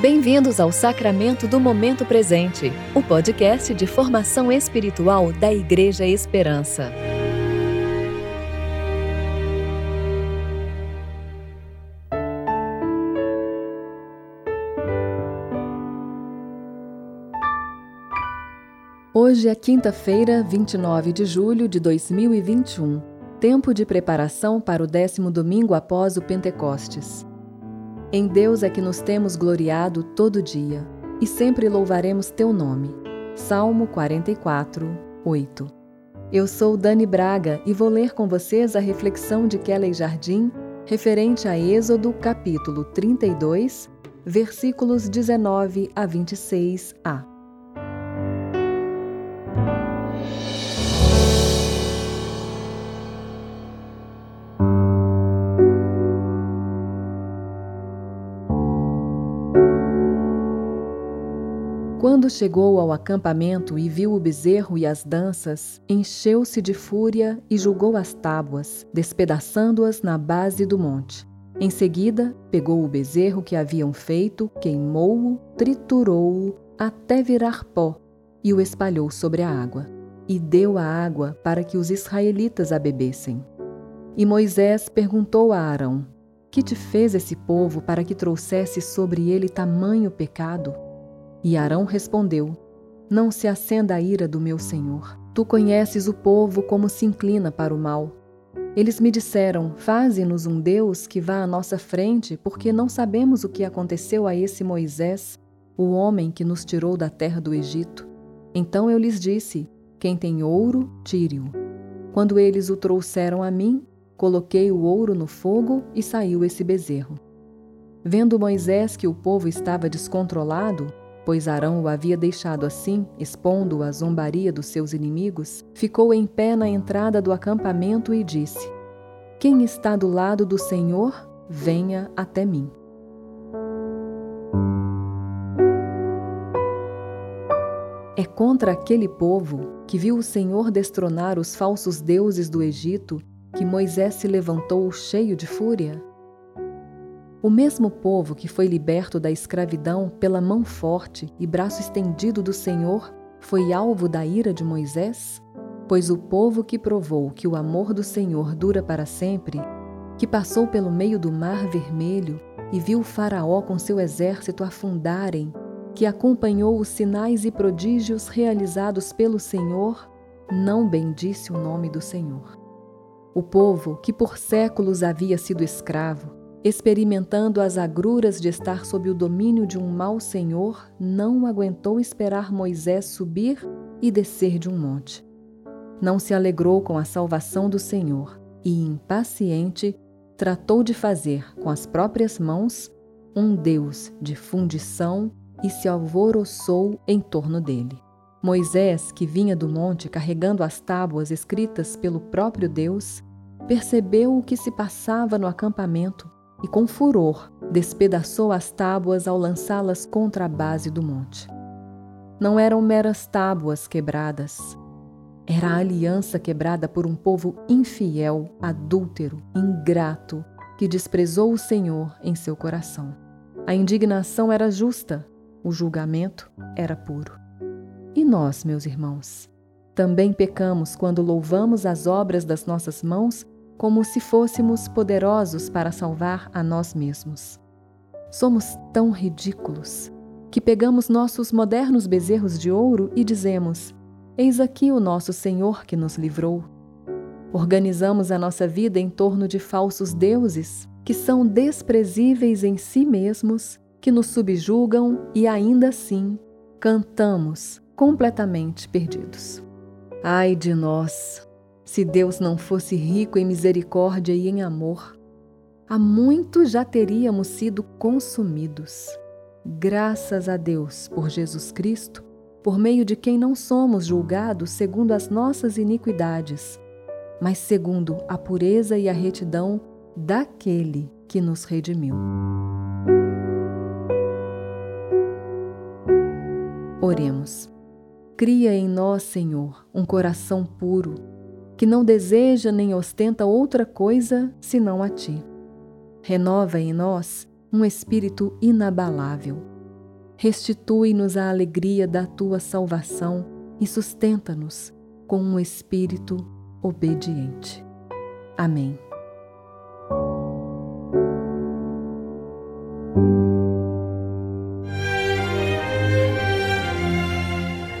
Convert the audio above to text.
Bem-vindos ao Sacramento do Momento Presente, o podcast de formação espiritual da Igreja Esperança. Hoje é quinta-feira, 29 de julho de 2021, tempo de preparação para o décimo domingo após o Pentecostes. Em Deus é que nos temos gloriado todo dia, e sempre louvaremos teu nome. Salmo 44, 8. Eu sou Dani Braga e vou ler com vocês a reflexão de Kelly Jardim referente a Êxodo capítulo 32, versículos 19 a 26a. Quando chegou ao acampamento e viu o bezerro e as danças, encheu-se de fúria e julgou as tábuas, despedaçando-as na base do monte. Em seguida, pegou o bezerro que haviam feito, queimou-o, triturou-o até virar pó e o espalhou sobre a água. E deu a água para que os israelitas a bebessem. E Moisés perguntou a Arão: Que te fez esse povo para que trouxesse sobre ele tamanho pecado? E Arão respondeu: Não se acenda a ira do meu senhor. Tu conheces o povo como se inclina para o mal. Eles me disseram: Faze-nos um Deus que vá à nossa frente, porque não sabemos o que aconteceu a esse Moisés, o homem que nos tirou da terra do Egito. Então eu lhes disse: Quem tem ouro, tire-o. Quando eles o trouxeram a mim, coloquei o ouro no fogo e saiu esse bezerro. Vendo Moisés que o povo estava descontrolado, pois Arão o havia deixado assim, expondo-o à zombaria dos seus inimigos, ficou em pé na entrada do acampamento e disse: Quem está do lado do Senhor, venha até mim. É contra aquele povo que viu o Senhor destronar os falsos deuses do Egito que Moisés se levantou cheio de fúria? O mesmo povo que foi liberto da escravidão pela mão forte e braço estendido do Senhor foi alvo da ira de Moisés? Pois o povo que provou que o amor do Senhor dura para sempre, que passou pelo meio do mar vermelho e viu Faraó com seu exército afundarem, que acompanhou os sinais e prodígios realizados pelo Senhor, não bendisse o nome do Senhor. O povo que por séculos havia sido escravo, experimentando as agruras de estar sob o domínio de um mau senhor, não aguentou esperar Moisés subir e descer de um monte. Não se alegrou com a salvação do Senhor e, impaciente, tratou de fazer com as próprias mãos um Deus de fundição e se alvoroçou em torno dele. Moisés, que vinha do monte carregando as tábuas escritas pelo próprio Deus, percebeu o que se passava no acampamento e, com furor, despedaçou as tábuas ao lançá-las contra a base do monte. Não eram meras tábuas quebradas. Era a aliança quebrada por um povo infiel, adúltero, ingrato, que desprezou o Senhor em seu coração. A indignação era justa, o julgamento era puro. E nós, meus irmãos, também pecamos quando louvamos as obras das nossas mãos como se fôssemos poderosos para salvar a nós mesmos. Somos tão ridículos que pegamos nossos modernos bezerros de ouro e dizemos: Eis aqui o nosso Senhor que nos livrou. Organizamos a nossa vida em torno de falsos deuses que são desprezíveis em si mesmos, que nos subjugam e ainda assim cantamos completamente perdidos. Ai de nós, se Deus não fosse rico em misericórdia e em amor, há muito já teríamos sido consumidos. Graças a Deus por Jesus Cristo, por meio de quem não somos julgados segundo as nossas iniquidades, mas segundo a pureza e a retidão daquele que nos redimiu. Oremos. Cria em nós, Senhor, um coração puro que não deseja nem ostenta outra coisa senão a ti. Renova em nós um espírito inabalável, restitui-nos a alegria da tua salvação e sustenta-nos com um espírito obediente. Amém.